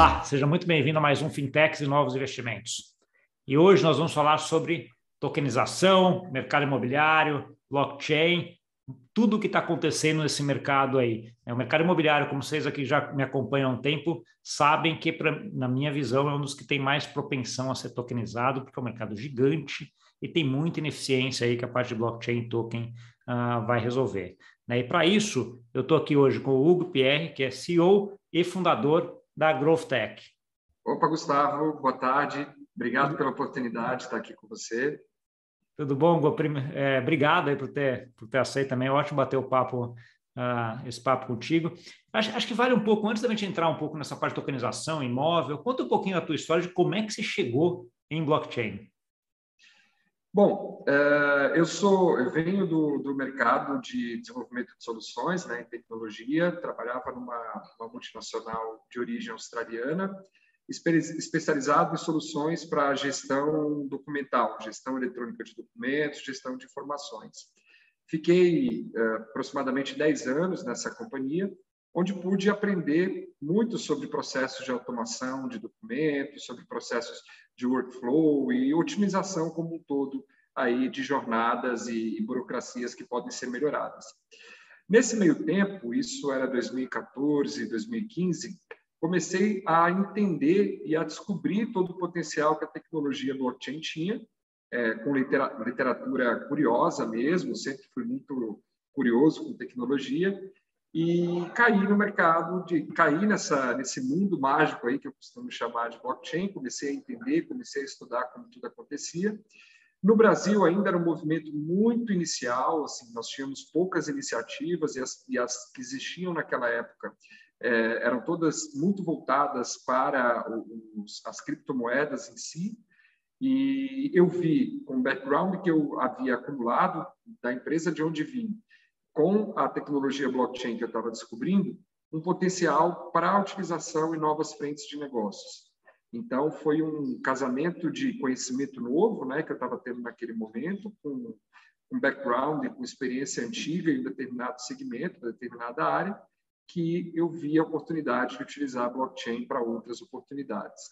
Olá, seja muito bem-vindo a mais um Fintechs e Novos Investimentos. E hoje nós vamos falar sobre tokenização, mercado imobiliário, blockchain, tudo o que está acontecendo nesse mercado aí. É, o mercado imobiliário, como vocês aqui já me acompanham há um tempo, sabem que, pra, na minha visão, é um dos que tem mais propensão a ser tokenizado, porque é um mercado gigante e tem muita ineficiência aí que a parte de blockchain token uh, vai resolver. Né? E para isso, eu estou aqui hoje com o Hugo Pierre, que é CEO e fundador da Growth Tech. Opa, Gustavo, boa tarde. Obrigado pela oportunidade de estar aqui com você. Tudo bom, Hugo? É, obrigado aí por ter, por ter aceito também. É ótimo bater o papo, uh, esse papo contigo. Acho, acho, que vale um pouco, antes da gente entrar um pouco nessa parte de tokenização, imóvel, conta um pouquinho da tua história de como é que você chegou em blockchain. Bom, é, eu sou, eu venho do, do mercado de desenvolvimento de soluções, né, em tecnologia. Trabalhava numa multinacional de origem australiana, especializado em soluções para gestão documental, gestão eletrônica de documentos, gestão de informações. Fiquei é, aproximadamente 10 anos nessa companhia, onde pude aprender muito sobre processos de automação de documentos, sobre processos de workflow e otimização como um todo aí de jornadas e, burocracias que podem ser melhoradas. Nesse meio tempo, isso era 2014, 2015, comecei a entender e a descobrir todo o potencial que a tecnologia blockchain tinha, é, com literatura curiosa mesmo, sempre fui muito curioso com tecnologia, e caí no mercado, de cair nessa nesse mundo mágico aí que eu costumo chamar de blockchain, comecei a entender, comecei a estudar como tudo acontecia. No Brasil ainda era um movimento muito inicial, assim, nós tínhamos poucas iniciativas e as, e as que existiam naquela época é, eram todas muito voltadas para os, as criptomoedas em si. E eu vi, com o background que eu havia acumulado da empresa de onde vim, com a tecnologia blockchain que eu estava descobrindo, um potencial para a utilização em novas frentes de negócios. Então, foi um casamento de conhecimento novo, né, que eu estava tendo naquele momento, com um background, com experiência antiga em determinado segmento, determinada área, que eu vi a oportunidade de utilizar a blockchain para outras oportunidades.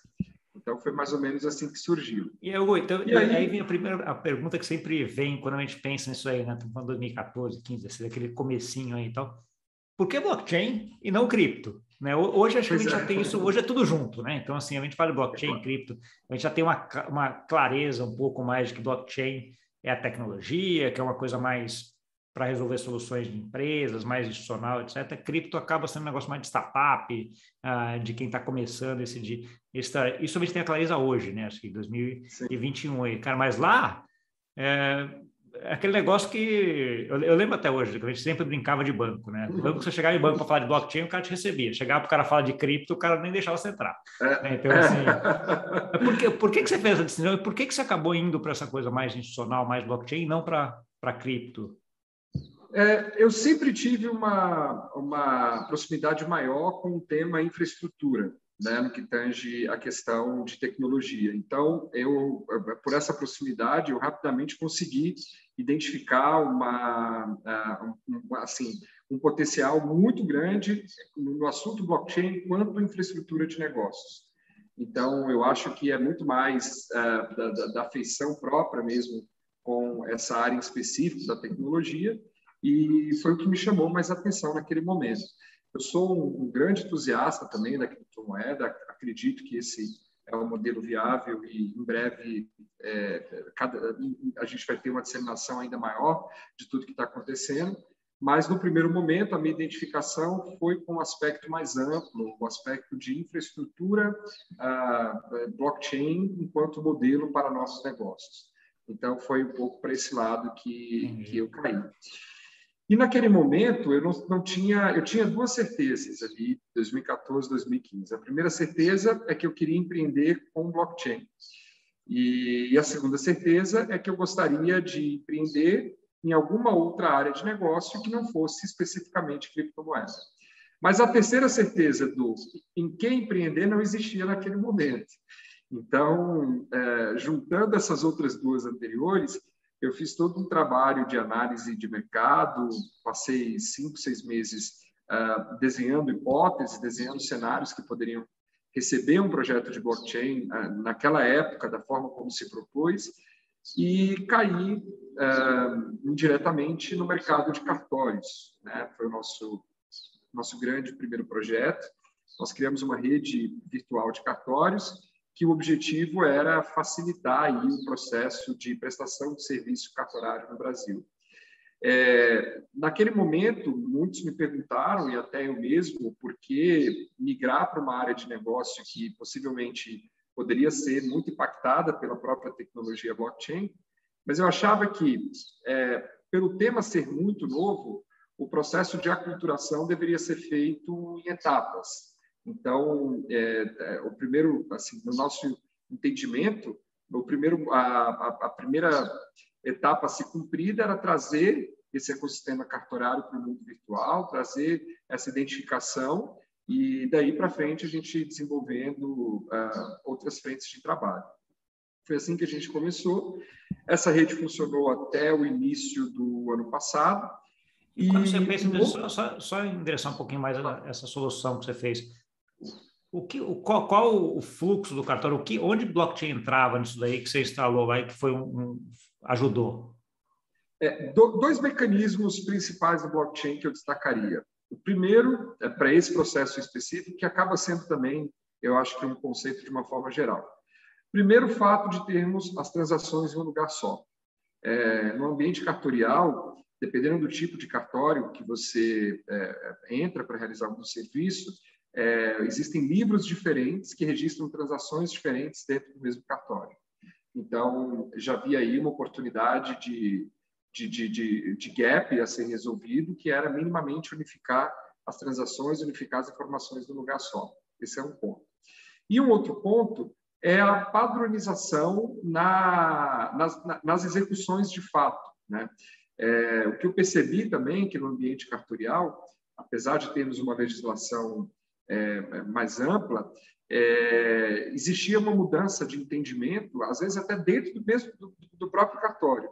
Então, foi mais ou menos assim que surgiu. E, então, e aí, aí vem a primeira a pergunta que sempre vem quando a gente pensa nisso aí, né? Estamos falando 2014, 15, aquele comecinho aí e tal. Por que blockchain e não cripto? Né? Hoje acho que a gente é. já tem isso, hoje é tudo junto, né? Então, assim, a gente fala de blockchain, é. cripto, a gente já tem uma, uma clareza um pouco mais de que blockchain é a tecnologia, que é uma coisa mais para resolver soluções de empresas, mais institucional, etc. Cripto acaba sendo um negócio mais de startup, uh, de quem está começando esse de esse, isso a gente tem a clareza hoje, né? Acho que 2021 aí, cara, mas lá é, é aquele negócio que eu, eu, lembro até hoje, que a gente sempre brincava de banco, né? Uhum. Banco, você chegava em banco para falar de blockchain, o cara te recebia. Chegava para o cara falar de cripto, o cara nem deixava você entrar. É. Né? Então, assim, por, que, por que, que você fez essa decisão? Por que, que você acabou indo para essa coisa mais institucional, mais blockchain, e não para cripto? É, eu sempre tive uma, uma proximidade maior com o tema infraestrutura né, no que tange a questão de tecnologia. Então, eu, por essa proximidade, eu rapidamente consegui identificar uma, um, assim, um potencial muito grande no assunto blockchain quanto infraestrutura de negócios. Então, eu acho que é muito mais uh, da, da, da feição própria mesmo com essa área específica da tecnologia e foi o que me chamou mais atenção naquele momento. Eu sou um grande entusiasta também da criptomoeda, acredito que esse é um modelo viável e em breve é, cada, a gente vai ter uma disseminação ainda maior de tudo que está acontecendo. Mas no primeiro momento a minha identificação foi com um aspecto mais amplo, o um aspecto de infraestrutura uh, blockchain enquanto modelo para nossos negócios. Então foi um pouco para esse lado que, que eu caí. E naquele momento eu não, não tinha, eu tinha duas certezas ali, 2014, 2015. A primeira certeza é que eu queria empreender com blockchain. E, e a segunda certeza é que eu gostaria de empreender em alguma outra área de negócio que não fosse especificamente criptomoeda. Mas a terceira certeza do em que empreender não existia naquele momento. Então, é, juntando essas outras duas anteriores, eu fiz todo um trabalho de análise de mercado, passei cinco, seis meses uh, desenhando hipóteses, desenhando cenários que poderiam receber um projeto de blockchain ah, naquela época, da forma como se propôs, e cair uh, indiretamente no mercado de cartórios. Né? Foi o nosso, nosso grande primeiro projeto. Nós criamos uma rede virtual de cartórios que o objetivo era facilitar aí o processo de prestação de serviço cartorário no Brasil. É, naquele momento, muitos me perguntaram, e até eu mesmo, por que migrar para uma área de negócio que possivelmente poderia ser muito impactada pela própria tecnologia blockchain, mas eu achava que, é, pelo tema ser muito novo, o processo de aculturação deveria ser feito em etapas. Então, é, é, o primeiro, assim, no nosso entendimento, o primeiro, a, a, primeira etapa a ser cumprida era trazer esse ecossistema cartorário para o mundo virtual, trazer essa identificação e daí para frente a gente desenvolvendo uh, outras frentes de trabalho. Foi assim que a gente começou. Essa rede funcionou até o início do ano passado. E quando você fez, só, só, só endereçar um pouquinho mais essa solução que você fez. O que, o, qual, qual o fluxo do cartório? O que, onde blockchain entrava nisso daí que você instalou lá e que foi um, um ajudou? É, do, dois mecanismos principais do blockchain que eu destacaria. O primeiro é para esse processo específico, que acaba sendo também, eu acho que um conceito de uma forma geral. Primeiro, o fato de termos as transações em um lugar só. É, no ambiente cartorial, dependendo do tipo de cartório que você é, entra para realizar algum serviço, é, existem livros diferentes que registram transações diferentes dentro do mesmo cartório. Então, já vi aí uma oportunidade de, de, de, de, de gap a ser resolvido, que era minimamente unificar as transações, unificar as informações num lugar só. Esse é um ponto. E um outro ponto é a padronização na, nas, nas execuções de fato. Né? É, o que eu percebi também que no ambiente cartorial, apesar de termos uma legislação é, mais ampla, é, existia uma mudança de entendimento, às vezes até dentro do mesmo do, do próprio cartório.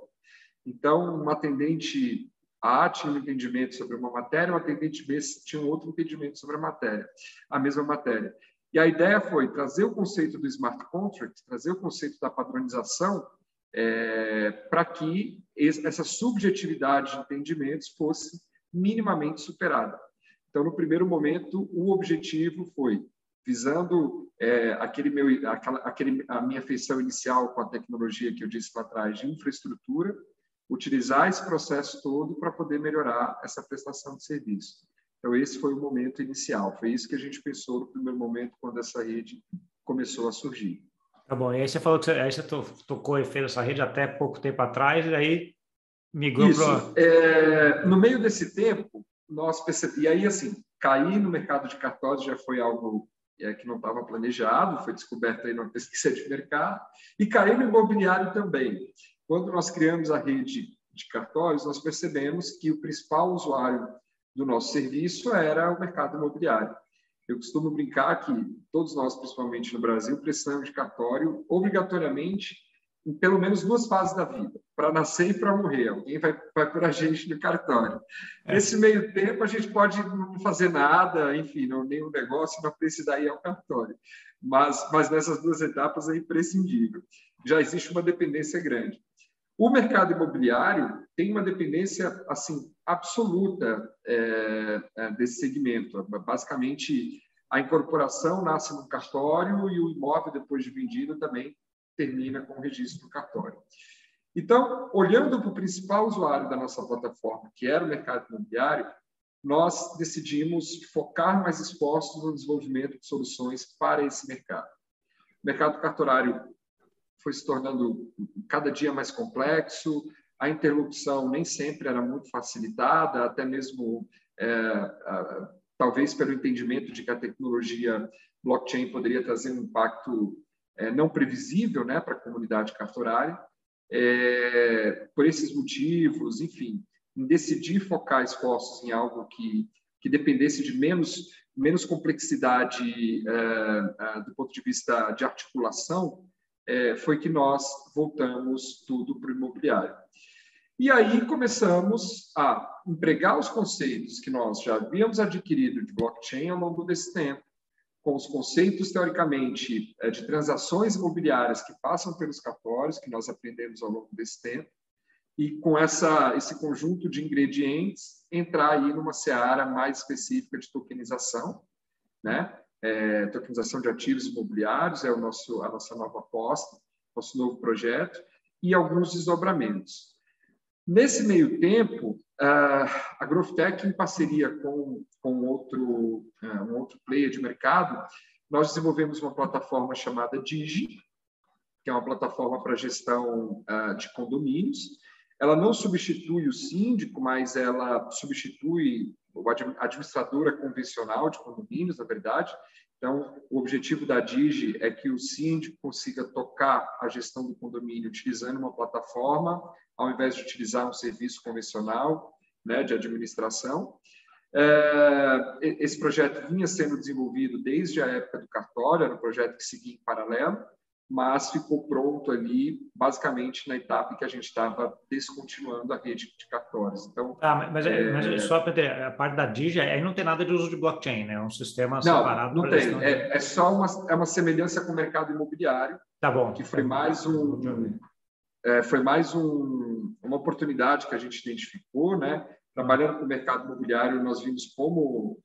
Então, uma atendente A tinha um entendimento sobre uma matéria, uma atendente B tinha um outro entendimento sobre a matéria, a mesma matéria. E a ideia foi trazer o conceito do smart contract, trazer o conceito da padronização, é, para que essa subjetividade de entendimentos fosse minimamente superada. Então, no primeiro momento, o objetivo foi visando é, aquele meu, aquela, aquele, a minha feição inicial com a tecnologia que eu disse lá atrás de infraestrutura, utilizar esse processo todo para poder melhorar essa prestação de serviço. Então, esse foi o momento inicial. Foi isso que a gente pensou no primeiro momento, quando essa rede começou a surgir. Tá bom. E aí você falou que você, aí você tocou e fez essa rede até pouco tempo atrás, e aí migrou para... É, no meio desse tempo, nós percebemos... E aí, assim, cair no mercado de cartórios já foi algo é, que não estava planejado, foi descoberto aí numa pesquisa de mercado, e cair no imobiliário também. Quando nós criamos a rede de cartórios, nós percebemos que o principal usuário do nosso serviço era o mercado imobiliário. Eu costumo brincar que todos nós, principalmente no Brasil, precisamos de cartório obrigatoriamente em pelo menos duas fases da vida, para nascer e para morrer. Alguém vai, vai por a gente no cartório. É. Nesse meio tempo, a gente pode não fazer nada, enfim, não, nenhum negócio, não precisa ir ao cartório. Mas, mas nessas duas etapas é imprescindível. Já existe uma dependência grande. O mercado imobiliário tem uma dependência assim absoluta é, é, desse segmento. Basicamente, a incorporação nasce no cartório e o imóvel, depois de vendido, também termina com o registro cartório. Então, olhando para o principal usuário da nossa plataforma, que era o mercado imobiliário, nós decidimos focar mais esforços no desenvolvimento de soluções para esse mercado. O mercado cartorário foi se tornando cada dia mais complexo, a interlocução nem sempre era muito facilitada, até mesmo é, talvez pelo entendimento de que a tecnologia blockchain poderia trazer um impacto é, não previsível né, para a comunidade cartorária. É, por esses motivos, enfim, em decidir focar esforços em algo que, que dependesse de menos, menos complexidade é, é do ponto de vista de articulação, é, foi que nós voltamos tudo para o imobiliário. E aí começamos a empregar os conceitos que nós já havíamos adquirido de blockchain ao longo desse tempo, com os conceitos, teoricamente, é, de transações imobiliárias que passam pelos cartórios, que nós aprendemos ao longo desse tempo, e com essa, esse conjunto de ingredientes, entrar aí numa seara mais específica de tokenização, né? É, tokenização de ativos imobiliários é o nosso, a nossa nova aposta, nosso novo projeto, e alguns desdobramentos. Nesse meio tempo, a GrowthTech, em parceria com, com outro, é, um outro player de mercado, nós desenvolvemos uma plataforma chamada Digi, que é uma plataforma para gestão de condomínios. Ela não substitui o síndico, mas ela substitui a administradora convencional de condomínios, na verdade. Então, o objetivo da Digi é que o síndico consiga tocar a gestão do condomínio utilizando uma plataforma, ao invés de utilizar um serviço convencional né, de administração. É, esse projeto vinha sendo desenvolvido desde a época do cartório, era um projeto que seguia em paralelo, mas ficou pronto ali, basicamente, na etapa em que a gente estava descontinuando a rede de cartórios. Então, ah, mas, é, mas só para ter a parte da Digi, aí não tem nada de uso de blockchain, né? É um sistema não, separado. Não, tem. É, é, só uma, é uma semelhança com o mercado imobiliário. Tá bom. Que foi mais um, é, foi mais um, uma oportunidade que a gente identificou, né? Trabalhando com o mercado imobiliário, nós vimos como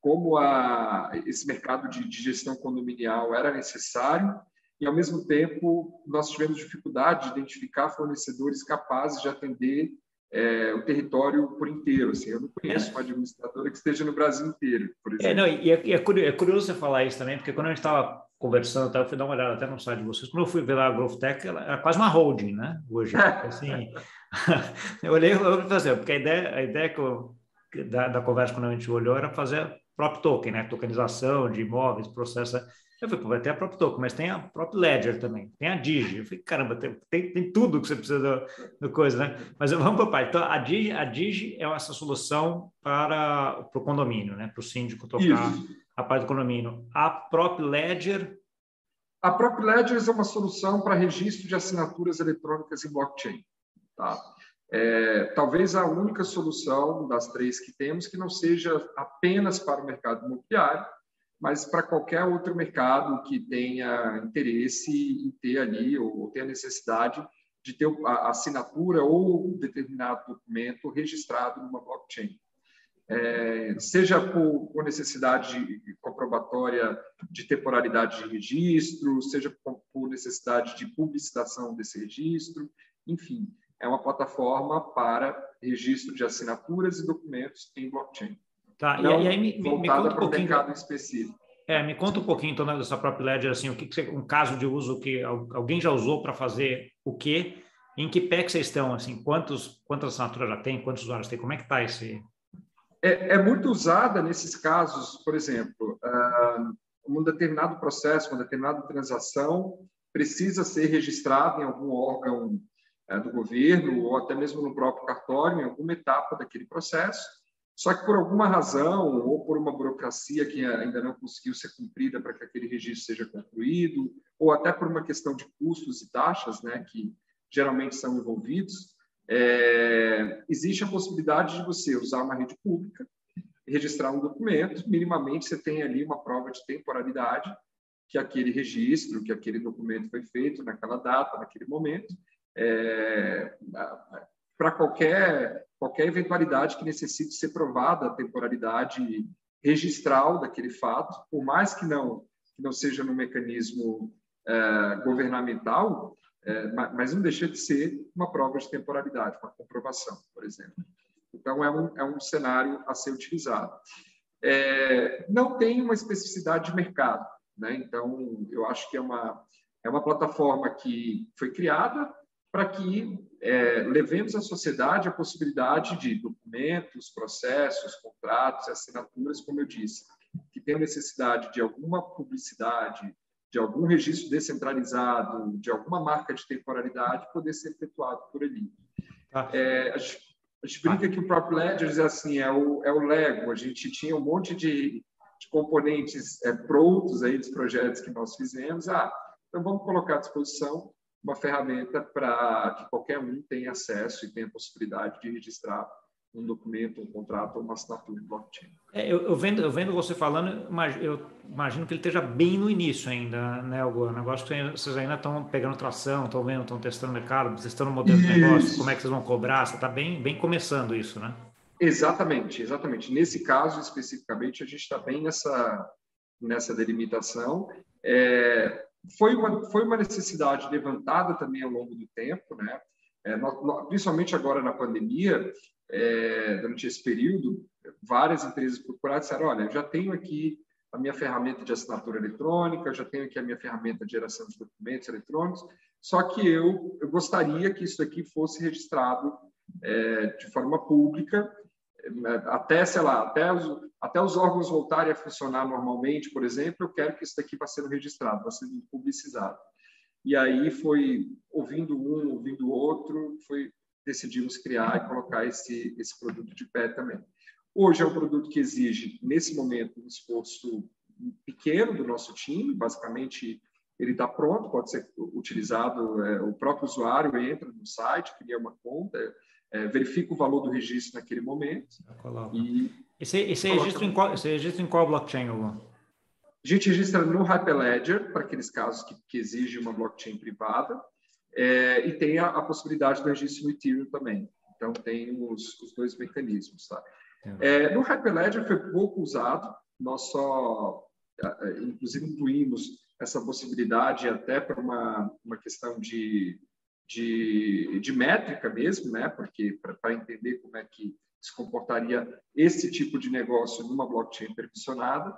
como a, esse mercado de, de gestão condominial era necessário e, ao mesmo tempo, nós tivemos dificuldade de identificar fornecedores capazes de atender é, o território por inteiro. Assim, eu não conheço uma administradora que esteja no Brasil inteiro, por exemplo. É, não, e é, é, curioso, é curioso você falar isso também, porque quando a gente estava conversando, eu fui dar uma olhada até no site de vocês, quando eu fui ver lá a Growth Tech, ela era quase uma holding, né? Hoje, assim, eu olhei, eu falei assim, porque a ideia, a ideia que eu, da, da conversa quando a gente olhou era fazer próprio token, né? Tokenização de imóveis, processo eu falei, vai ter a própria Token, mas tem a própria Ledger também, tem a Digi. Eu falei, caramba, tem, tem, tem tudo que você precisa do, do coisa, né? Mas vamos para o pai. Então, a Digi, a Digi é essa solução para, para o condomínio, né? Para o síndico tocar Isso. a parte do condomínio. A própria Ledger... A própria Ledger é uma solução para registro de assinaturas eletrônicas em blockchain, tá? É, talvez a única solução das três que temos que não seja apenas para o mercado imobiliário, mas para qualquer outro mercado que tenha interesse em ter ali ou tenha necessidade de ter a assinatura ou um determinado documento registrado numa blockchain. É, seja por, por, necessidade comprobatória de temporalidade de registro, seja por, por necessidade de publicitação desse registro, enfim, é uma plataforma para registro de assinaturas e documentos em blockchain. Tá, não, e aí me, me, me conta um pouquinho. mercado específico. É, me conta um pouquinho então dessa própria Ledger, assim, o que, que você, um caso de uso que alguém já usou para fazer o quê? Em que pé que vocês estão, assim, quantos, quantas assinaturas já tem, quantos usuários tem, como é que está esse... É, é, muito usada nesses casos, por exemplo, uh, um determinado processo, uma determinada transação precisa ser registrada em algum órgão uh, do governo ou até mesmo no próprio cartório, em alguma etapa daquele processo, só que por alguma razão, ou por uma burocracia que ainda não conseguiu ser cumprida para que aquele registro seja concluído, ou até por uma questão de custos e taxas, né, que geralmente são envolvidos, é, existe a possibilidade de você usar uma rede pública, registrar um documento, minimamente você tem ali uma prova de temporalidade, que aquele registro, que aquele documento foi feito naquela data, naquele momento, é, para qualquer, qualquer eventualidade que necessite ser provada a temporalidade registral daquele fato, por mais que não, que não seja no mecanismo é, governamental, é, mas não deixa de ser uma prova de temporalidade, uma comprovação, por exemplo. Então, é um, é um cenário a ser utilizado. É, não tem uma especificidade de mercado, né? então, eu acho que é uma, é uma plataforma que foi criada para que é, levemos à sociedade a possibilidade de documentos, processos, contratos, assinaturas, como eu disse, que tenham necessidade de alguma publicidade, de algum registro descentralizado, de alguma marca de temporalidade, poder ser efetuado por ali. Ah. É, a, gente, a gente brinca que o próprio Ledger é assim, é o, é o Lego, a gente tinha um monte de, de componentes é, prontos aí dos projetos que nós fizemos, ah, então vamos colocar à disposição uma ferramenta para que qualquer um tenha acesso e tenha a possibilidade de registrar um documento, um contrato, uma assinatura em blockchain. É, eu, eu, vendo, eu vendo você falando, eu imagino que ele esteja bem no início ainda, né, O negócio que vocês ainda estão pegando tração, estão vendo, estão testando o mercado, testando o modelo isso. de negócio, como é que vocês vão cobrar, você está bem, bem começando isso, né? Exatamente, exatamente. Nesse caso especificamente, a gente está bem nessa, nessa delimitação. É, foi, uma, foi uma necessidade levantada também ao longo do tempo, né? É, principalmente agora na pandemia, é, durante esse período, várias empresas procuraram e disseram: olha, eu já tenho aqui a minha ferramenta de assinatura eletrônica, eu já tenho aqui a minha ferramenta de geração de documentos eletrônicos, só que eu, eu gostaria que isso aqui fosse registrado é, de forma pública, é, até, sei lá, até os, até os órgãos voltarem a funcionar normalmente, por exemplo, eu quero que isso daqui vá sendo registrado, vá sendo publicizado. E aí foi ouvindo um, ouvindo outro, foi decidimos criar e colocar esse, esse produto de pé também. Hoje é um produto que exige, nesse momento, um esforço pequeno do nosso time, basicamente ele está pronto, pode ser utilizado, é, o próprio usuário entra no site, cria uma conta, é, verifica o valor do registro naquele momento. E esse, esse, registro em qual, esse registro em qual blockchain, Hugo? A gente registra no Hyperledger, para aqueles casos que, que exigem uma blockchain privada, é, e tem a, a, possibilidade do registro no Ethereum também. Então, tem os, os dois mecanismos. Tá? É, no Hyperledger foi pouco usado, nós só, é, inclusive, incluímos essa possibilidade até para uma, uma questão de, de, de métrica mesmo, né? porque para entender como é que se comportaria esse tipo de negócio numa blockchain permissionada.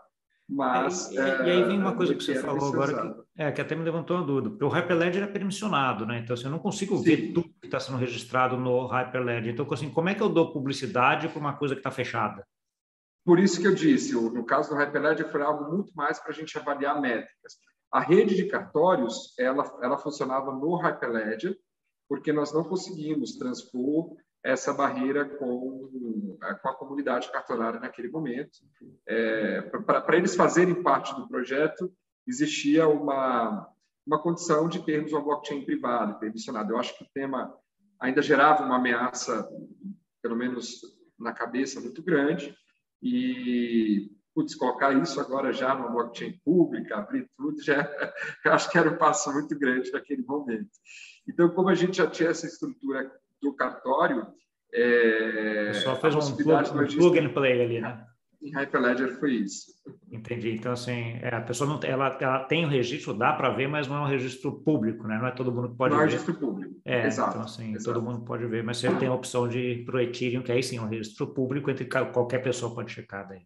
Mas, e, e, aí vem uma é, coisa que você falou agora, que, é, que até me levantou uma dúvida, porque o Hyperledger é permissionado, né? Então, assim, eu não consigo Sim. ver tudo que está sendo registrado no Hyperledger. Então, assim, como é que eu dou publicidade para uma coisa que está fechada? Por isso que eu disse, no caso do Hyperledger foi algo muito mais para a gente avaliar métricas. A rede de cartórios, ela, ela funcionava no Hyperledger, porque nós não conseguimos transpor essa barreira com, é, com a comunidade cartorária naquele momento. É, Para eles fazerem parte do projeto, existia uma, uma condição de termos uma blockchain privada, permissionada. Eu acho que o tema ainda gerava uma ameaça, pelo menos na cabeça, muito grande, e putz, colocar isso agora já numa blockchain pública, abrir tudo, já eu acho que era um passo muito grande naquele momento. Então, como a gente já tinha essa estrutura do cartório. É, Só fez um plug, um plug and play ali, né? Em Hyperledger foi isso. Entendi. Então, assim, é, a pessoa não ela, ela tem o registro, dá para ver, mas não é um registro público, né? Não é todo mundo que pode não ver. Não é registro público. É, Exato. Então, assim, Exato. todo mundo pode ver, mas você tem a opção de ir para o Ethereum, que aí sim é um registro público, entre qualquer pessoa pode checar daí.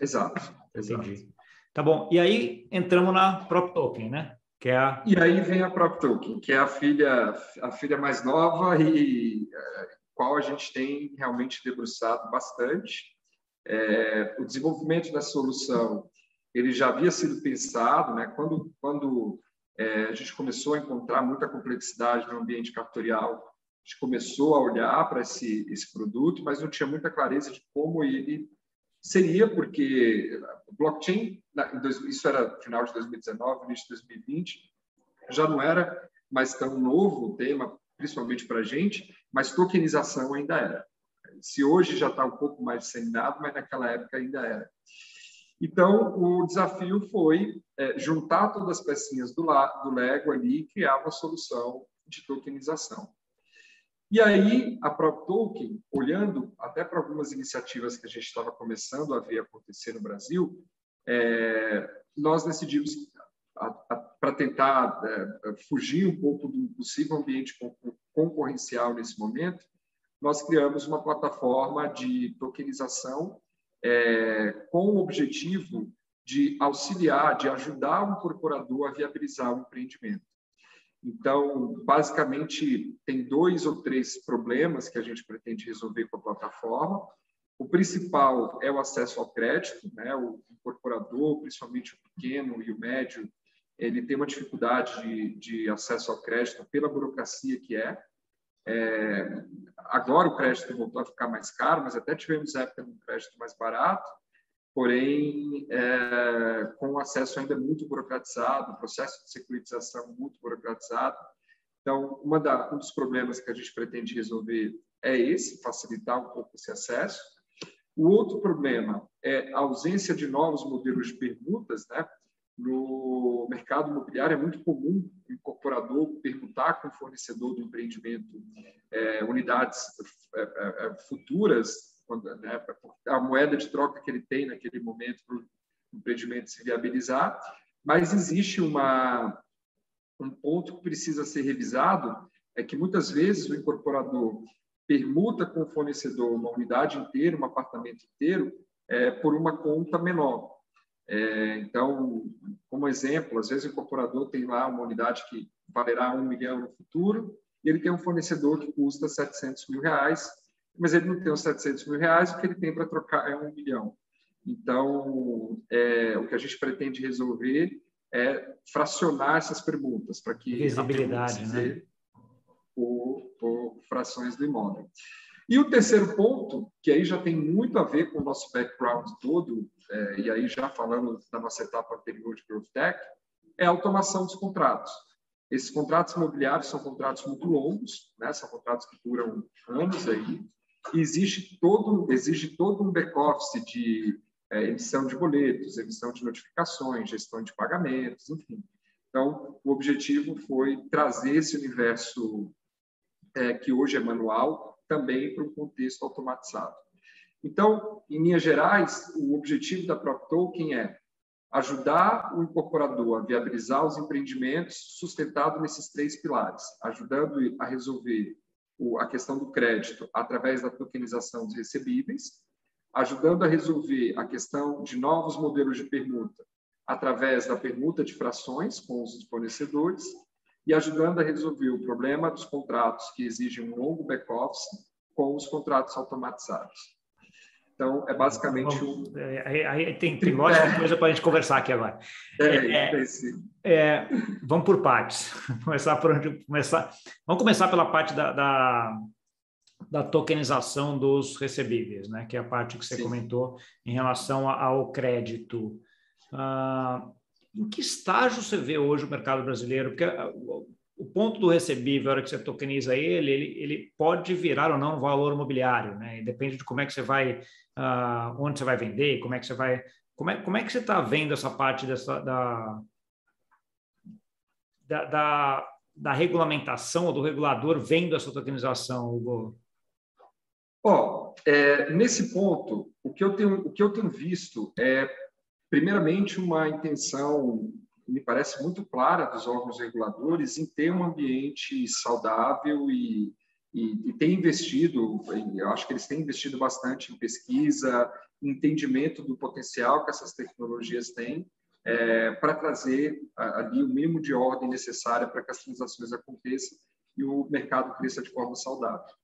Exato. Entendi. Exato. Tá bom. E aí entramos na Prop Token, né? que é a... E aí vem a Prop Token, que é a filha, a filha mais nova e é, qual a gente tem realmente debruçado bastante. É, o desenvolvimento da solução ele já havia sido pensado, né? Quando quando é, a gente começou a encontrar muita complexidade no ambiente cartorial, a gente começou a olhar para esse esse produto, mas não tinha muita clareza de como ele Seria porque blockchain, isso era final de 2019, início de 2020, já não era mais tão novo o tema, principalmente para a gente, mas tokenização ainda era. Se hoje já está um pouco mais disseminado, mas naquela época ainda era. Então, o desafio foi é, juntar todas as pecinhas do, do Lego ali e criar uma solução de tokenização. E aí, a própria Tolkien, olhando até para algumas iniciativas que a gente estava começando a ver acontecer no Brasil, é, nós decidimos, para tentar é, fugir um pouco do possível ambiente concorrencial nesse momento, nós criamos uma plataforma de tokenização é, com o objetivo de auxiliar, de ajudar o incorporador a viabilizar o empreendimento. Então, basicamente, tem dois ou três problemas que a gente pretende resolver com a plataforma. O principal é o acesso ao crédito, né? O incorporador, principalmente o pequeno e o médio, ele tem uma dificuldade de, de acesso ao crédito pela burocracia que é. é. Agora o crédito voltou a ficar mais caro, mas até tivemos época de um crédito mais barato porém é, com acesso ainda muito burocratizado, processo de securitização muito burocratizado. Então, da, um dos problemas que a gente pretende resolver é esse, facilitar um pouco esse acesso. O outro problema é a ausência de novos modelos de permutas, né? No mercado imobiliário é muito comum o incorporador permutar com o fornecedor do empreendimento é, unidades é, é, é futuras, quando, né, a moeda de troca que ele tem naquele momento para o empreendimento se viabilizar, mas existe uma, um ponto que precisa ser revisado, é que muitas vezes o incorporador permuta com o fornecedor uma unidade inteira, um apartamento inteiro, é, por uma conta menor. É, então, como exemplo, às vezes o incorporador tem lá uma unidade que valerá um milhão no futuro e ele tem um fornecedor que custa 700 mil reais, mas ele não tem os 700 mil reais, o que ele tem para trocar é um milhão. Então, é, o que a gente pretende resolver é fracionar essas perguntas para que visibilidade, né? Por, por frações do imóvel. E o terceiro ponto, que aí já tem muito a ver com o nosso background todo, é, e aí já falando da nossa etapa anterior de Growth Tech, é a automação dos contratos. Esses contratos imobiliários são contratos muito longos, né? são contratos que duram anos aí, e existe todo, exige todo um back-office de é, emissão de boletos, emissão de notificações, gestão de pagamentos, enfim. Então, o objetivo foi trazer esse universo é, que hoje é manual também para um contexto automatizado. Então, em linhas gerais, o objetivo da PropToken é ajudar o incorporador a viabilizar os empreendimentos sustentado nesses três pilares, ajudando a resolver a questão do crédito através da tokenização dos recebíveis, ajudando a resolver a questão de novos modelos de permuta através da permuta de frações com os fornecedores e ajudando a resolver o problema dos contratos que exigem um longo back-office com os contratos automatizados. Então, é basicamente um. É, aí, tem, tem lógica coisa para a gente conversar aqui agora. É, é, é, é vamos por partes. começar por onde começar. Vamos começar pela parte da, da, da, tokenização dos recebíveis, né? que é a parte que você Sim. comentou em relação ao crédito. Ah, em que estágio você vê hoje o mercado brasileiro? Porque ah, o ponto do recebível, a hora que você tokeniza ele, ele, ele pode virar ou não um valor imobiliário, né? E depende de como é que você vai, uh, onde você vai vender, como é que você vai, como é, como é que você está vendo essa parte dessa da, da, da, da regulamentação ou do regulador vendo essa tokenização, Hugo? Ó, oh, é, nesse ponto, o que eu tenho, o que eu tenho visto é primeiramente, uma intenção, me parece muito clara, dos órgãos reguladores em ter um ambiente saudável e, e, e tem investido, eu acho que eles têm investido bastante em pesquisa, entendimento do potencial que essas tecnologias têm, é, para trazer ali o mínimo de ordem necessária para que as transações aconteçam e o mercado cresça de forma saudável.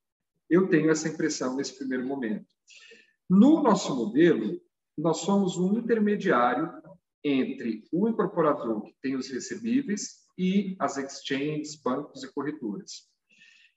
Eu tenho essa impressão nesse primeiro momento. No nosso modelo, nós somos um intermediário entre o incorporador que tem os recebíveis e as exchanges, bancos e corretoras.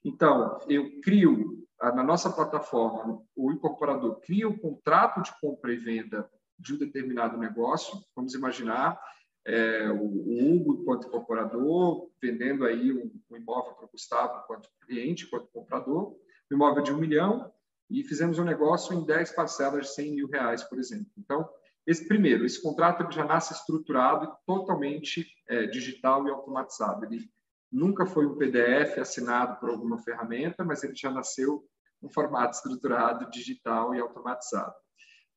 Então, eu crio, na nossa plataforma, o incorporador cria um contrato de compra e venda de um determinado negócio. Vamos imaginar é, o Hugo, enquanto incorporador, vendendo aí um, um imóvel para o Gustavo, enquanto cliente, enquanto comprador, um imóvel de um milhão, e fizemos um negócio em 10 parcelas de 100 mil reais, por exemplo. Então, esse primeiro, esse contrato já nasce estruturado e totalmente é, digital e automatizado. Ele nunca foi um PDF assinado por alguma ferramenta, mas ele já nasceu um formato estruturado, digital e automatizado.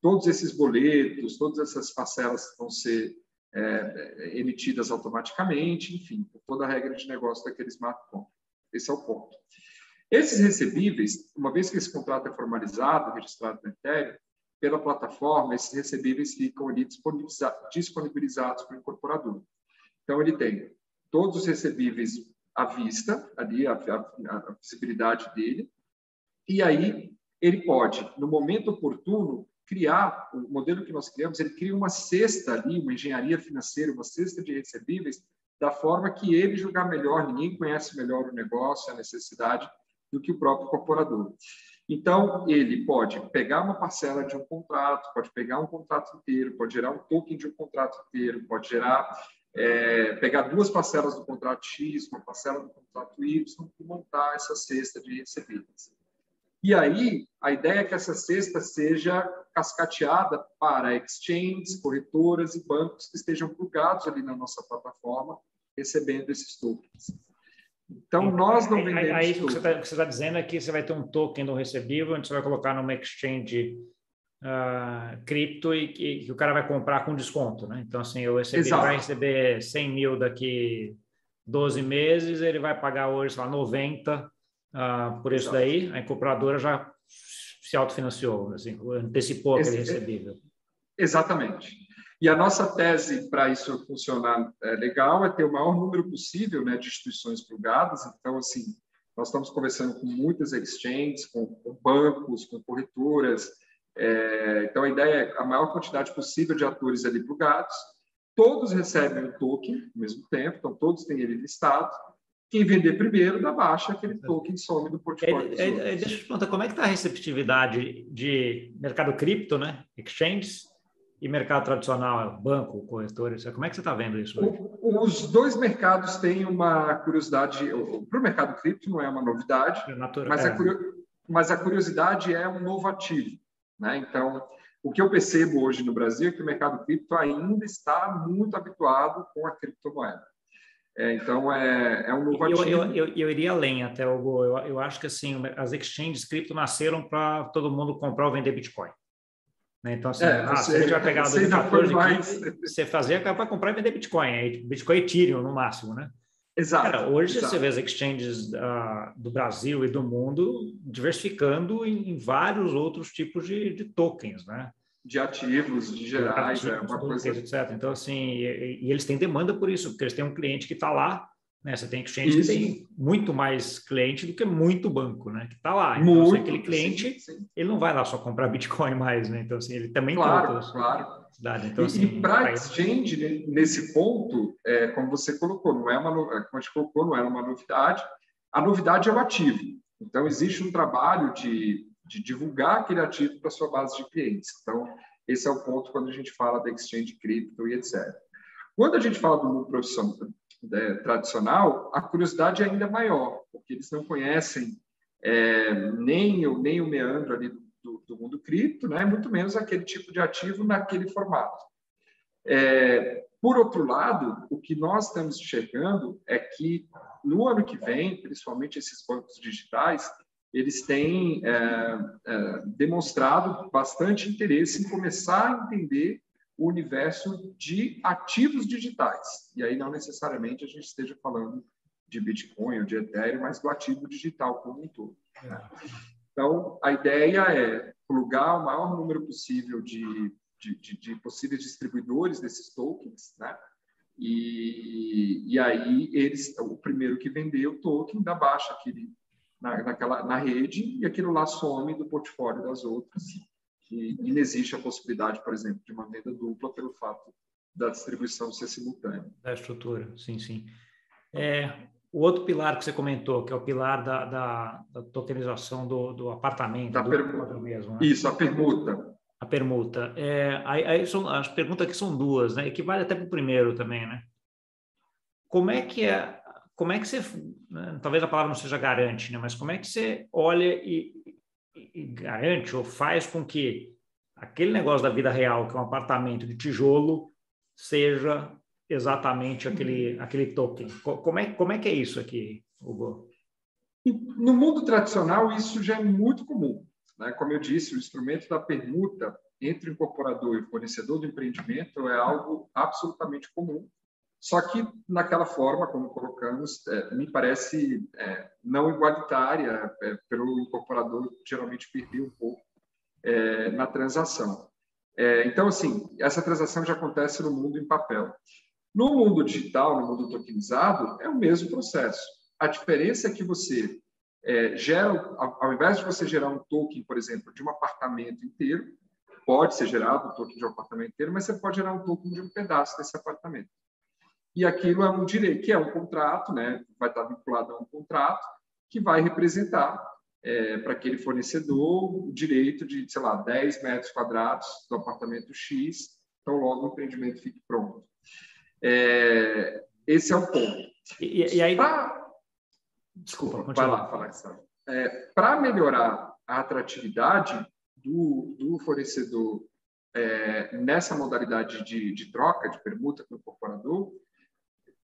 Todos esses boletos, todas essas parcelas vão ser é, emitidas automaticamente, enfim, toda a regra de negócio daquele smart contract. Esse é o ponto. Esses recebíveis, uma vez que esse contrato é formalizado, registrado no Ethereum, pela plataforma, esses recebíveis ficam ali disponibilizados para o incorporador. Então, ele tem todos os recebíveis à vista, ali, a, a, a visibilidade dele, e aí ele pode, no momento oportuno, criar, o modelo que nós criamos, ele cria uma cesta ali, uma engenharia financeira, uma cesta de recebíveis, da forma que ele julgar melhor, ninguém conhece melhor o negócio, a necessidade, do que o próprio incorporador. Então, ele pode pegar uma parcela de um contrato, pode pegar um contrato inteiro, pode gerar um token de um contrato inteiro, pode gerar, é, pegar duas parcelas do contrato X, uma parcela do contrato Y e montar essa cesta de recebíveis. E aí, a ideia é que essa cesta seja cascateada para exchanges, corretoras e bancos que estejam plugados ali na nossa plataforma, recebendo esses tokens. Então, nós não vendemos. Aí, o que você está tá dizendo é que você vai ter um token do recebível, onde você vai colocar numa exchange uh, cripto e que, que, o cara vai comprar com desconto, né? Então, assim, o recebível vai receber 100 mil daqui 12 meses, ele vai pagar hoje, sei lá, 90 uh, por isso Exato. daí, a incorporadora já se autofinanciou, assim, antecipou aquele Ex recebível. Exatamente. E a nossa tese para isso funcionar é, legal é ter o maior número possível né, de instituições plugadas. Então, assim, nós estamos conversando com muitas exchanges, com, com bancos, com corretoras. É, então, a ideia é a maior quantidade possível de atores ali plugados. Todos recebem o token ao mesmo tempo, então todos têm ele listado. Quem vender primeiro dá baixa, aquele token some do portfólio. É, é, deixa eu te perguntar, como é que está a receptividade de mercado cripto, né? Exchanges, e mercado tradicional, banco, corretores? Como é que você está vendo isso? O, os dois mercados têm uma curiosidade. Para o mercado cripto não é uma novidade, é natural, mas, é. a mas, a curiosidade é um novo ativo. Né? Então, o que eu percebo hoje no Brasil é que o mercado cripto ainda está muito habituado com a criptomoeda. É, então, é, é um novo ativo. Eu, eu, eu, eu iria além até, Hugo. Eu, eu acho que assim, as exchanges cripto nasceram para todo mundo comprar ou vender Bitcoin. Né? Então, assim, é, ah, você, vai pegar 2014 aqui, você fazer para comprar e vender Bitcoin, aí, Bitcoin Ethereum no máximo, né? Exato. Cara, hoje exato. você vê as exchanges uh, do Brasil e do mundo diversificando em, em vários outros tipos de, de, tokens, né? De ativos, de gerais, de ativos, é uma coisa... etc. Então, assim, e, e, eles têm demanda por isso, porque eles têm um cliente que está lá né? Você tem exchange Isso. que tem muito mais cliente do que muito banco, né? Que está lá. Então, muito, assim, aquele cliente, sim, sim. ele não vai lá só comprar Bitcoin mais, né? Então, assim, ele também claro, tem claro. Cidade. Então, assim, e para exchange, né, nesse ponto, é, como você colocou, não é uma, como a gente colocou, não era uma novidade. A novidade é o ativo. Então, existe um trabalho de, de divulgar aquele ativo para sua base de clientes. Então, esse é o ponto quando a gente fala da exchange cripto e etc. Quando a gente fala do mundo profissional, é, tradicional, a curiosidade é ainda maior, porque eles não conhecem é, nem, o, nem o meandro ali do, do, mundo cripto, né? muito menos aquele tipo de ativo naquele formato. É, por outro lado, o que nós estamos enxergando é que no ano que vem, principalmente esses bancos digitais, eles têm é, é, demonstrado bastante interesse em começar a entender o universo de ativos digitais. E aí não necessariamente a gente esteja falando de Bitcoin ou de Ethereum, mas do ativo digital como um todo. Né? Então, a ideia é plugar o maior número possível de, de, de, de possíveis distribuidores desses tokens, né? E, e aí eles, o primeiro que vender o token dá baixa aquele na, naquela, na rede e aquilo lá some do portfólio das outras que não existe a possibilidade, por exemplo, de uma venda dupla pelo fato da distribuição ser simultânea. Da estrutura, sim, sim. É, o outro pilar que você comentou, que é o pilar da, da, da tokenização do, do apartamento. Da do permuta. Mesmo, né? Isso, a permuta. A permuta. É, aí, aí são, as perguntas aqui são duas, né? Equivale até para o primeiro também, né? Como é que é, como é que você, né? talvez a palavra não seja garante, né? Mas como é que você olha e, e garante ou faz com que aquele negócio da vida real, que é um apartamento de tijolo, seja exatamente aquele, aquele token. Como é, como é que é isso aqui, Hugo? No mundo tradicional, isso já é muito comum. Né? Como eu disse, o instrumento da permuta entre o incorporador e o fornecedor do empreendimento é algo absolutamente comum. Só que naquela forma, como colocamos, é, me parece é, não igualitária, é, pelo incorporador geralmente perder um pouco é, na transação. É, então, assim, essa transação já acontece no mundo em papel. No mundo digital, no mundo tokenizado, é o mesmo processo. A diferença é que você é, gera, ao, ao invés de você gerar um token, por exemplo, de um apartamento inteiro, pode ser gerado um token de um apartamento inteiro, mas você pode gerar um token de um pedaço desse apartamento e aquilo é um direito, que é um contrato, né? vai estar vinculado a um contrato, que vai representar é, para aquele fornecedor o direito de, sei lá, 10 metros quadrados do apartamento X, então logo o empreendimento fique pronto. É, esse é o ponto. E, e aí... Pra... Desculpa, vai lá, fala é, Para melhorar a atratividade do, do fornecedor é, nessa modalidade de, de, troca, de permuta com o incorporador,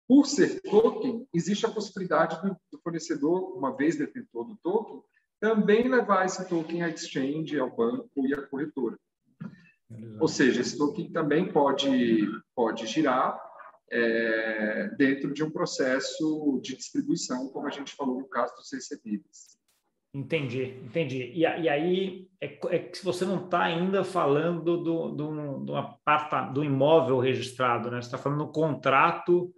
por ser token, existe a possibilidade do, do, fornecedor, uma vez detentor do token, também levar esse token à exchange, ao banco e à corretora. Ou seja, esse token também pode, pode girar é, dentro de um processo de distribuição, como a gente falou no caso dos recebíveis. Entendi, entendi. E, e aí é, é, que você não está ainda falando do, do, do, aparta, do imóvel registrado, né? Você está falando do contrato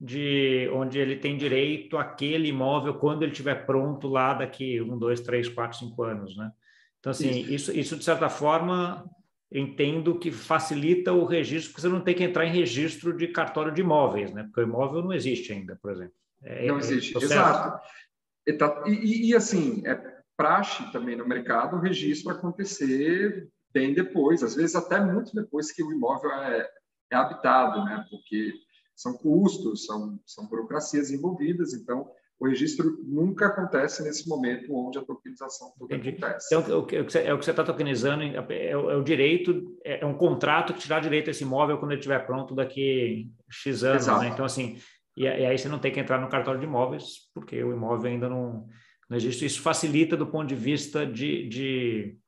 de onde ele tem direito àquele imóvel quando ele estiver pronto lá daqui um, dois, três, quatro, cinco anos, né? Então, assim, isso, isso, isso de certa forma entendo que facilita o registro, porque você não tem que entrar em registro de cartório de imóveis, né? Porque o imóvel não existe ainda, por exemplo. É, não é existe, é exato. E, e, e, assim, é praxe também no mercado o registro acontecer bem depois, às vezes até muito depois que o imóvel é, é habitado, né? Porque são custos, são, são burocracias envolvidas, então o registro nunca acontece nesse momento onde a tokenização toda Entendi. acontece. Então, o que, é o que você está tokenizando é, é, o, é, o direito, é, é um contrato que te dá direito a esse imóvel quando ele estiver pronto daqui X anos. Né? Então, assim, e, e, aí você não tem que entrar no cartório de imóveis, porque o imóvel ainda não, não existe. Isso facilita do ponto de vista de, de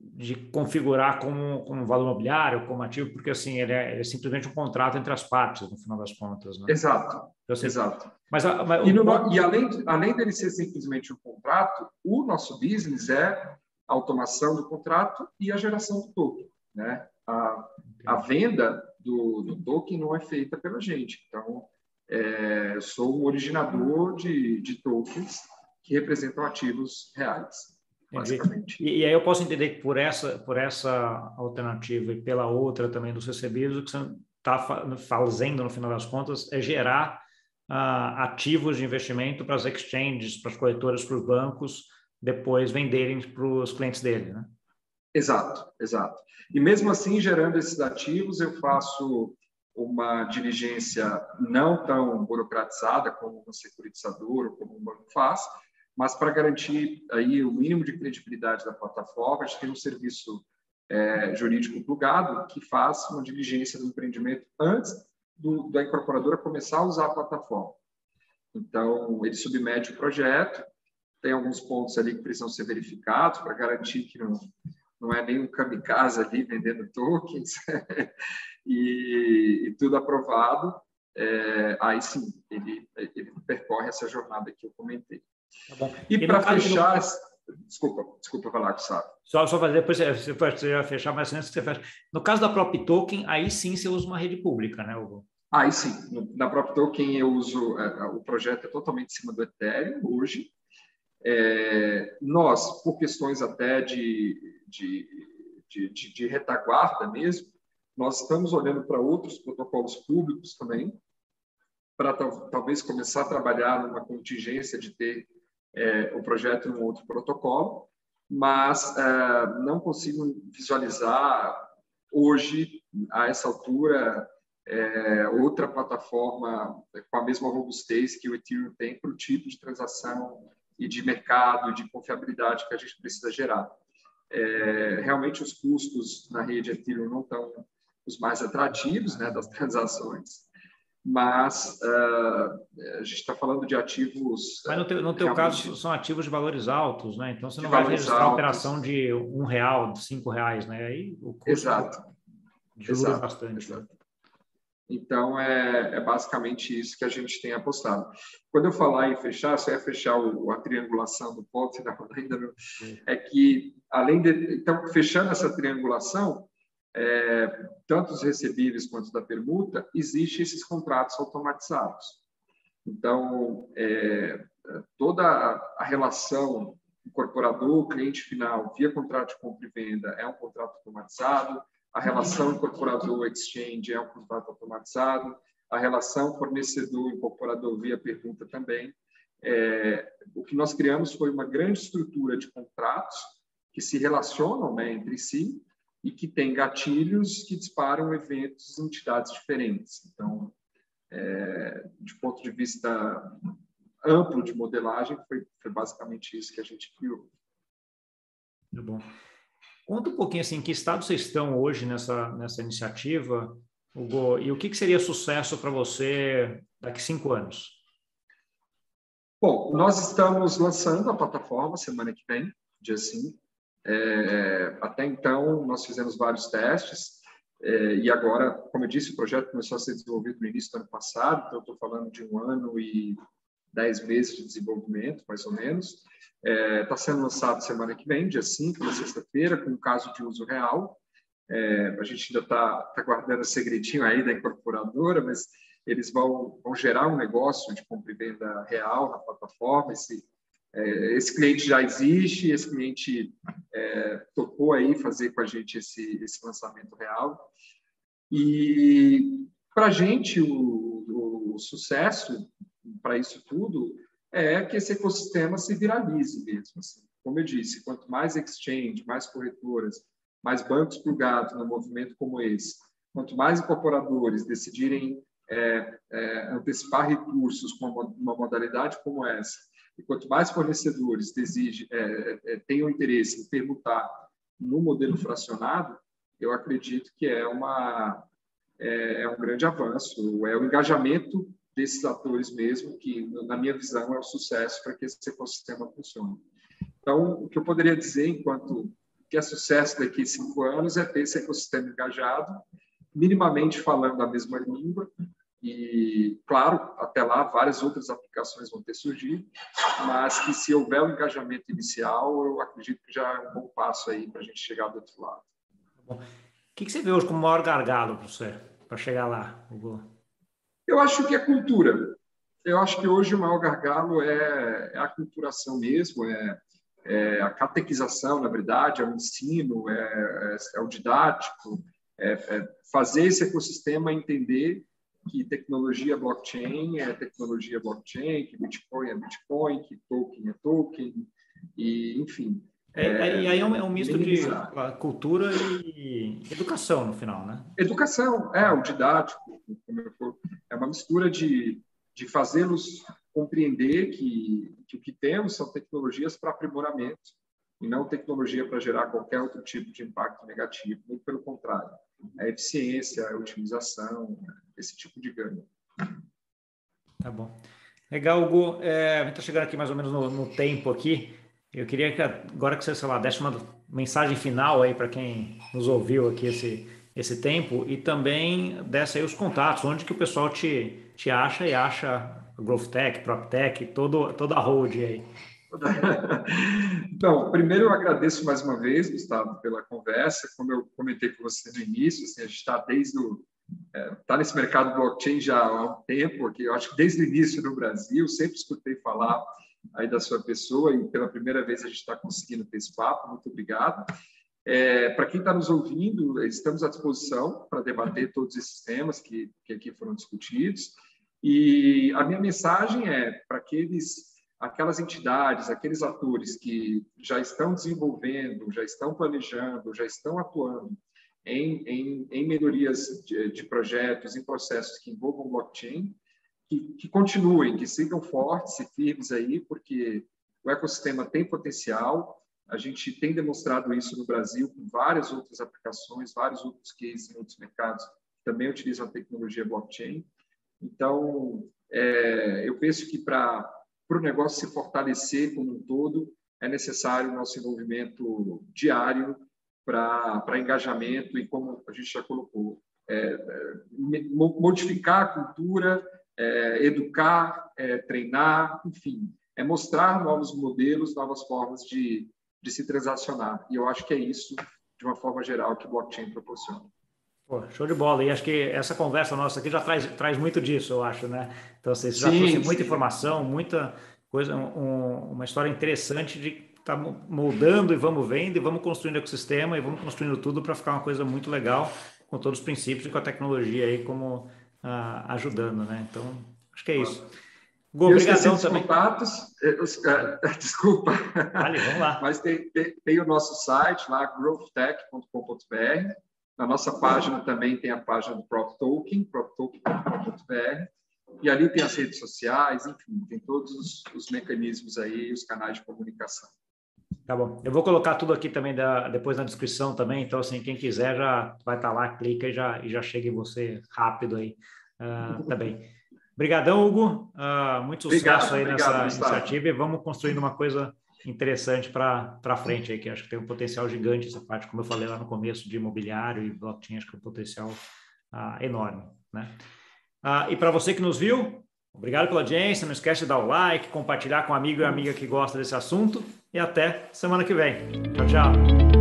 de configurar como, como valor imobiliário, como ativo, porque assim ele é, ele é, simplesmente um contrato entre as partes, no final das contas. Né? Exato, então, assim, exato. Mas, mas e, no, e, além, além dele ser simplesmente um contrato, o nosso business é a automação do contrato e a geração do token. Né? A, a venda do, do token não é feita pela gente. Então, é, eu sou um originador de, de tokens que representam ativos reais. E, e, aí eu posso entender que por essa, por essa alternativa e pela outra também dos recebidos, o que você está fazendo, no final das contas, é gerar uh, ativos de investimento para as exchanges, para as corretoras, para os bancos, depois venderem para os clientes dele, né? Exato, exato. E mesmo assim, gerando esses ativos, eu faço uma diligência não tão burocratizada como um securitizador ou como um banco faz, mas para garantir aí o mínimo de credibilidade da plataforma, a gente tem um serviço é, jurídico plugado que faz uma diligência do empreendimento antes do, da incorporadora começar a usar a plataforma. Então, ele submete o projeto, tem alguns pontos ali que precisam ser verificados para garantir que não, não é nenhum kamikaze ali vendendo tokens, e, e, tudo aprovado, é, aí sim, ele, ele percorre essa jornada que eu comentei. Tá e, e para fechar, no... desculpa, desculpa falar, sabe. Só, só fazer, depois você, você vai fechar, mas antes que você fecha. No caso da Prop Token, aí sim você usa uma rede pública, né, Hugo? Aí sim, na Prop Token eu uso, é, é, o projeto é totalmente em cima do Ethereum hoje. É, nós, por questões até de, de, de, de, de retaguarda mesmo, nós estamos olhando para outros protocolos públicos também, para talvez começar a trabalhar numa contingência de ter é, o projeto em um outro protocolo, mas é, não consigo visualizar hoje, a essa altura, é, outra plataforma com a mesma robustez que o Ethereum tem para o tipo de transação e de mercado, de confiabilidade que a gente precisa gerar. É, realmente, os custos na rede Ethereum não estão os mais atrativos né, das transações, mas uh, a gente está falando de ativos. Mas no teu, no teu caso são ativos de valores altos, né? Então você não vai registrar altos. operação de um real, de cinco reais, né? Aí o custo Exato. Exato. bastante. Exato. Então é, é, basicamente isso que a gente tem apostado. Quando eu falar em fechar, se é fechar o, a triangulação do ponto, ainda não, é que além de então fechando essa triangulação, é, tanto os recebíveis quanto da permuta, existem esses contratos automatizados. Então, é, toda a relação incorporador, cliente final, via contrato de compra e venda, é um contrato automatizado, a relação incorporador-exchange é um contrato automatizado, a relação fornecedor-incorporador via pergunta também. É, o que nós criamos foi uma grande estrutura de contratos que se relacionam né, entre si e que tem gatilhos que disparam eventos em entidades diferentes. Então, é, de ponto de vista amplo de modelagem, foi, foi basicamente isso que a gente criou. Muito bom. Conta um pouquinho assim, em que estado vocês estão hoje nessa, nessa iniciativa, Hugo, e o que, que seria sucesso para você daqui cinco anos? Bom, nós estamos lançando a plataforma semana que vem, dia 5. É, até então, nós fizemos vários testes, é, e agora, como eu disse, o projeto começou a ser desenvolvido no início do ano passado, então estou falando de um ano e dez meses de desenvolvimento, mais ou menos. Está é, tá sendo lançado semana que vem, dia 5, na sexta-feira, com um caso de uso real. É, a gente ainda está tá guardando segredinho aí da incorporadora, mas eles vão, vão gerar um negócio de compra e venda real na plataforma. Esse, é, esse cliente já existe, esse cliente é, aí fazer com a gente esse, esse lançamento real. E para a gente, o, o sucesso para isso tudo é que esse ecossistema se viralize mesmo. Assim. Como eu disse, quanto mais exchange, mais corretoras, mais bancos plugados num movimento como esse, quanto mais incorporadores decidirem é, é, antecipar recursos com uma modalidade como essa, e quanto mais fornecedores desige, é, é, tenham interesse em permutar no modelo fracionado, eu acredito que é, uma, é, é um grande avanço, é o engajamento desses atores mesmo, que, na minha visão, é o sucesso para que esse ecossistema funcione. Então, o que eu poderia dizer, enquanto que é sucesso daqui a cinco anos, é ter esse ecossistema engajado, minimamente falando a mesma língua, e, claro, até lá, várias outras aplicações vão ter surgido, mas que se houver um engajamento inicial, eu acredito que já é um bom passo aí para a gente chegar do outro lado. Tá o que, que você vê hoje como maior gargalo para você, para chegar lá, Hugo? Eu acho que é cultura. Eu acho que hoje o maior gargalo é, é a culturação mesmo, é, é, a catequização, na verdade, é o ensino, é, é, é o didático, é, é, fazer esse ecossistema entender que tecnologia blockchain é tecnologia blockchain, que Bitcoin é Bitcoin, que token é token, e enfim. É, é, e aí é um, é um misto de cultura e educação no final, né? Educação, é, o didático, é uma mistura de, de fazê-los compreender que, que o que temos são tecnologias para aprimoramento e não tecnologia para gerar qualquer outro tipo de impacto negativo, muito pelo contrário. A eficiência, a otimização, esse tipo de ganho. Tá bom. Legal, Hugo. É, a gente está chegando aqui mais ou menos no, no tempo aqui. Eu queria que agora que você, sei lá, desse uma mensagem final aí para quem nos ouviu aqui esse, esse tempo e também desse aí os contatos, onde que o pessoal te, te acha e acha Growth Tech, PropTech, todo, toda a hold aí. Então, primeiro eu agradeço mais uma vez, Gustavo, pela conversa. Como eu comentei com você no início, assim, a gente está desde o está é, tá nesse mercado blockchain já há um tempo, aqui, eu acho que desde o início no Brasil, sempre escutei falar aí da sua pessoa e pela primeira vez a gente está conseguindo ter esse papo. Muito obrigado. É, para quem está nos ouvindo, estamos à disposição para debater todos esses temas que, que aqui foram discutidos. E a minha mensagem é para aqueles, aquelas entidades, aqueles atores que já estão desenvolvendo, já estão planejando, já estão atuando em, em, em melhorias de, de, projetos, em processos que envolvam blockchain, que, que continuem, que sigam fortes e firmes aí, porque o ecossistema tem potencial. A gente tem demonstrado isso no Brasil com várias outras aplicações, vários outros cases em outros mercados que também utilizam a tecnologia blockchain. Então, é, eu penso que para o negócio se fortalecer como um todo, é necessário o nosso envolvimento diário para engajamento e, como a gente já colocou, é, é modificar a cultura, é, educar, é, treinar, enfim, é mostrar novos modelos, novas formas de, de se transacionar. E eu acho que é isso, de uma forma geral, que o blockchain proporciona. Pô, show de bola. E acho que essa conversa nossa aqui já traz, traz muito disso, eu acho, né? Então, vocês já trouxeram muita informação, muita coisa, um, uma história interessante de tá moldando e vamos vendo e vamos construindo ecossistema e vamos construindo tudo para ficar uma coisa muito legal com todos os princípios e com a tecnologia aí como uh, ajudando, né? Então, acho que é isso. Go, obrigadão também. Contatos, os, uh, desculpa. Vale, vamos lá. Mas tem, tem, tem, o nosso site lá, growthtech.com.br. Na nossa página também tem a página do PropToken, proptoken.com.br. E ali tem as redes sociais, enfim, tem todos os, os mecanismos aí, os canais de comunicação. Tá bom. Eu vou colocar tudo aqui também da, depois na descrição também. Então, assim, quem quiser já vai estar tá lá, clica e já, e já chega em você rápido aí uh, também. Obrigadão, Hugo. Uh, muito sucesso obrigado, aí obrigado, nessa Gustavo. iniciativa e vamos construindo uma coisa interessante para frente aí, que acho que tem um potencial gigante essa parte, como eu falei lá no começo, de imobiliário e blockchain, acho que é um potencial uh, enorme, né? Uh, e para você que nos viu, obrigado pela audiência, não esquece de dar o like, compartilhar com um amigo e amiga que gosta desse assunto e até semana que vem. Tchau, tchau.